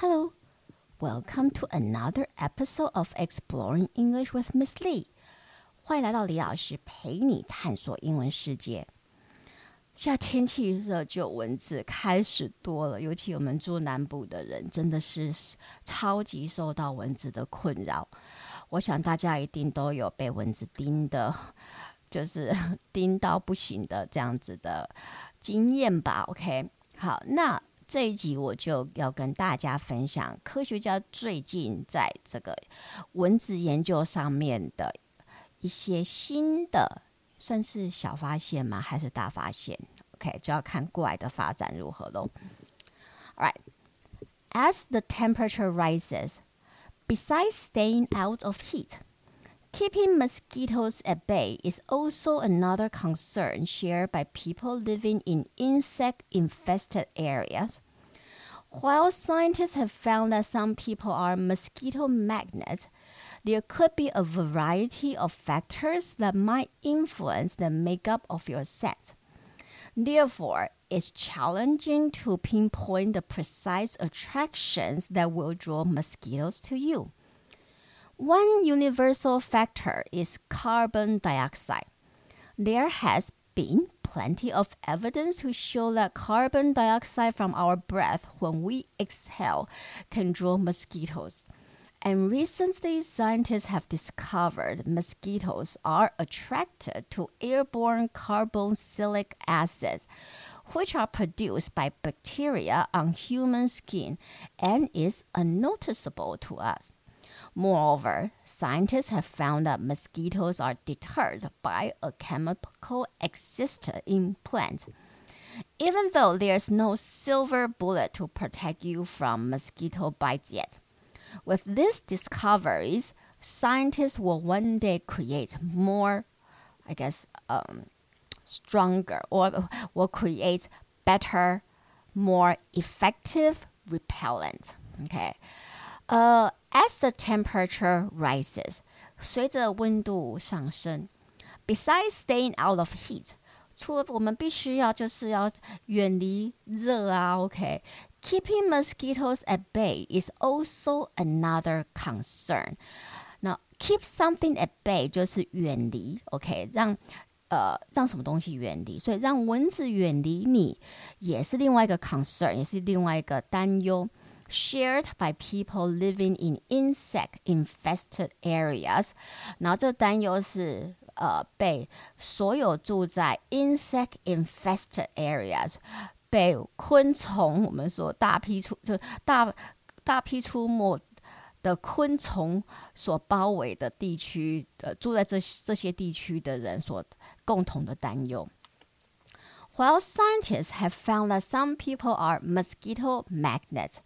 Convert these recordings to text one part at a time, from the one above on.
Hello, welcome to another episode of Exploring English with Miss Lee. 欢迎来到李老师陪你探索英文世界。现在天气热，就蚊子开始多了，尤其我们住南部的人，真的是超级受到蚊子的困扰。我想大家一定都有被蚊子叮的，就是 叮到不行的这样子的经验吧。OK，好，那。这一集我就要跟大家分享科学家最近在这个蚊子研究上面的一些新的，算是小发现吗？还是大发现？OK，就要看过来的发展如何喽。All right, as the temperature rises, besides staying out of heat. Keeping mosquitoes at bay is also another concern shared by people living in insect infested areas. While scientists have found that some people are mosquito magnets, there could be a variety of factors that might influence the makeup of your scent. Therefore, it's challenging to pinpoint the precise attractions that will draw mosquitoes to you. One universal factor is carbon dioxide. There has been plenty of evidence to show that carbon dioxide from our breath when we exhale can draw mosquitoes. And recently, scientists have discovered mosquitoes are attracted to airborne carboxylic acids, which are produced by bacteria on human skin and is unnoticeable to us. Moreover, scientists have found that mosquitoes are deterred by a chemical existent in plants. Even though there's no silver bullet to protect you from mosquito bites yet. With these discoveries, scientists will one day create more, I guess, um, stronger or will create better, more effective repellent. Okay. Uh, as the temperature rises，随着温度上升，besides staying out of heat，除了我们必须要就是要远离热啊，OK，keeping、okay? mosquitoes at bay is also another concern。那 keep something at bay 就是远离，OK，让呃让什么东西远离，所以让蚊子远离你也是另外一个 concern，也是另外一个担忧。 Shared by people living in insect infested areas。然后这担忧是呃被所有住在 insect infested areas 被昆虫我们说大批出就大大批出没的昆虫所包围的地区，呃，住在这这些地区的人所共同的担忧。While scientists have found that some people are mosquito magnets，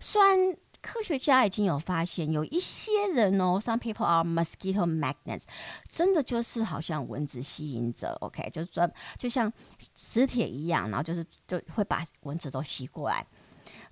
虽然科学家已经有发现，有一些人哦，some people are mosquito magnets，真的就是好像蚊子吸引者，OK，就是专就像磁铁一样，然后就是就会把蚊子都吸过来。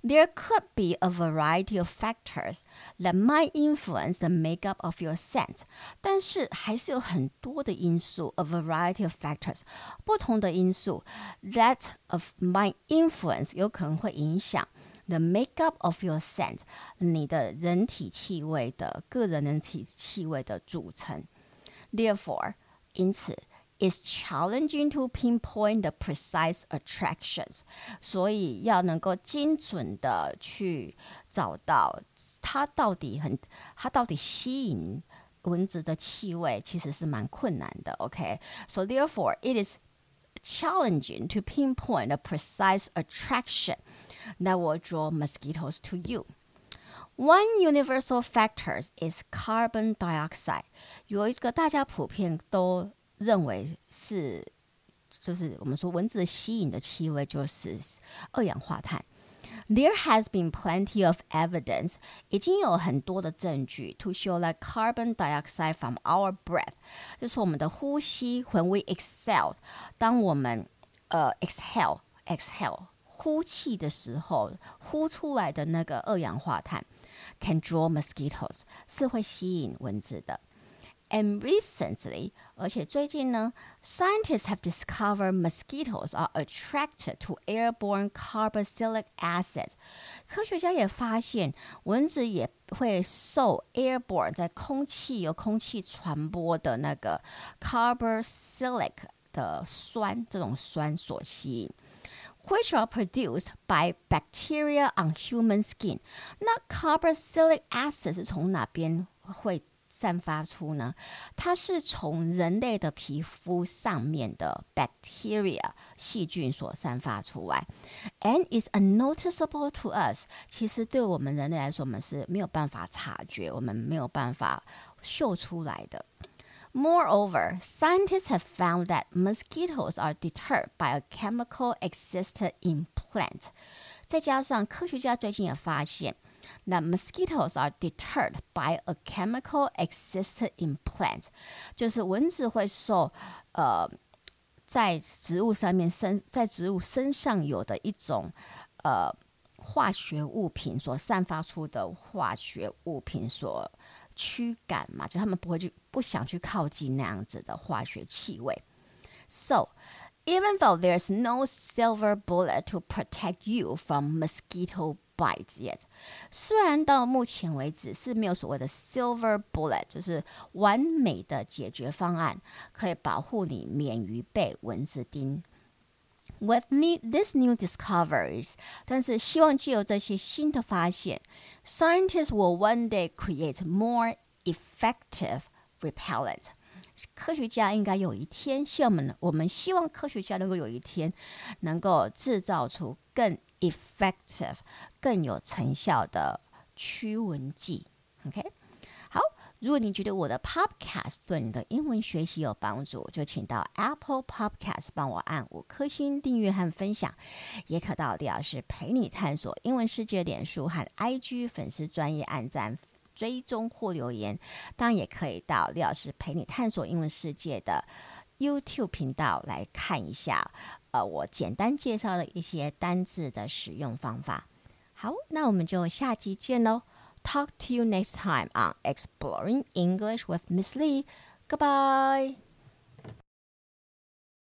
There could be a variety of factors that might influence the makeup of your scent，但是还是有很多的因素，a variety of factors，不同的因素 that of might influence 有可能会影响 the makeup of your scent，你的人体气味的个人人体气味的组成。Therefore，因此。 is challenging to pinpoint the precise attractions，所以要能够精准的去找到它到底很，它到底吸引蚊子的气味，其实是蛮困难的。OK，so、okay? therefore it is challenging to pinpoint a precise attraction that will draw mosquitoes to you. One universal factor is carbon dioxide，有一个大家普遍都 认为是，就是我们说蚊子吸引的气味就是二氧化碳。There has been plenty of evidence，已经有很多的证据 to show that carbon dioxide from our breath，就是我们的呼吸，when we exhale，当我们呃 exhale exhale 呼气的时候，呼出来的那个二氧化碳，can draw mosquitoes，是会吸引蚊子的。And recently，而且最近呢，scientists have discovered mosquitoes are attracted to airborne carboxylic acid。科学家也发现，蚊子也会受 airborne 在空气由空气传播的那个 carboxylic 的酸这种酸所吸引。which are produced by bacteria on human skin。那 carboxylic acid 是从哪边会 散发出呢？它是从人类的皮肤上面的 bacteria 细菌所散发出来，and is unnoticeable to us。其实对我们人类来说，我们是没有办法察觉，我们没有办法嗅出来的。Moreover, scientists have found that mosquitoes are deterred by a chemical existed in plant. 再加上科学家最近也发现 ，that mosquitoes are deterred by a chemical existed in plant，就是蚊子会受呃在植物上面身在植物身上有的一种呃化学物品所散发出的化学物品所驱赶嘛，就他们不会去不想去靠近那样子的化学气味。So, even though there's no silver bullet to protect you from mosquito Bites yet。虽然到目前为止是没有所谓的 silver bullet，就是完美的解决方案，可以保护你免于被蚊子叮。With these new discoveries，但是希望借由这些新的发现，scientists will one day create more effective repellent。科学家应该有一天，希望我们我们希望科学家能够有一天能够制造出更 effective、更有成效的驱蚊剂。OK 好。如果你觉得我的 Podcast 对你的英文学习有帮助，就请到 Apple Podcast 帮我按五颗星订阅和分享，也可到李老师陪你探索英文世界脸书和 IG 粉丝专业按赞追踪或留言，当然也可以到李老师陪你探索英文世界的 YouTube 频道来看一下，呃，我简单介绍的一些单字的使用方法。好，那我们就下期见喽。Talk to you next time on Exploring English with Miss Lee. Goodbye.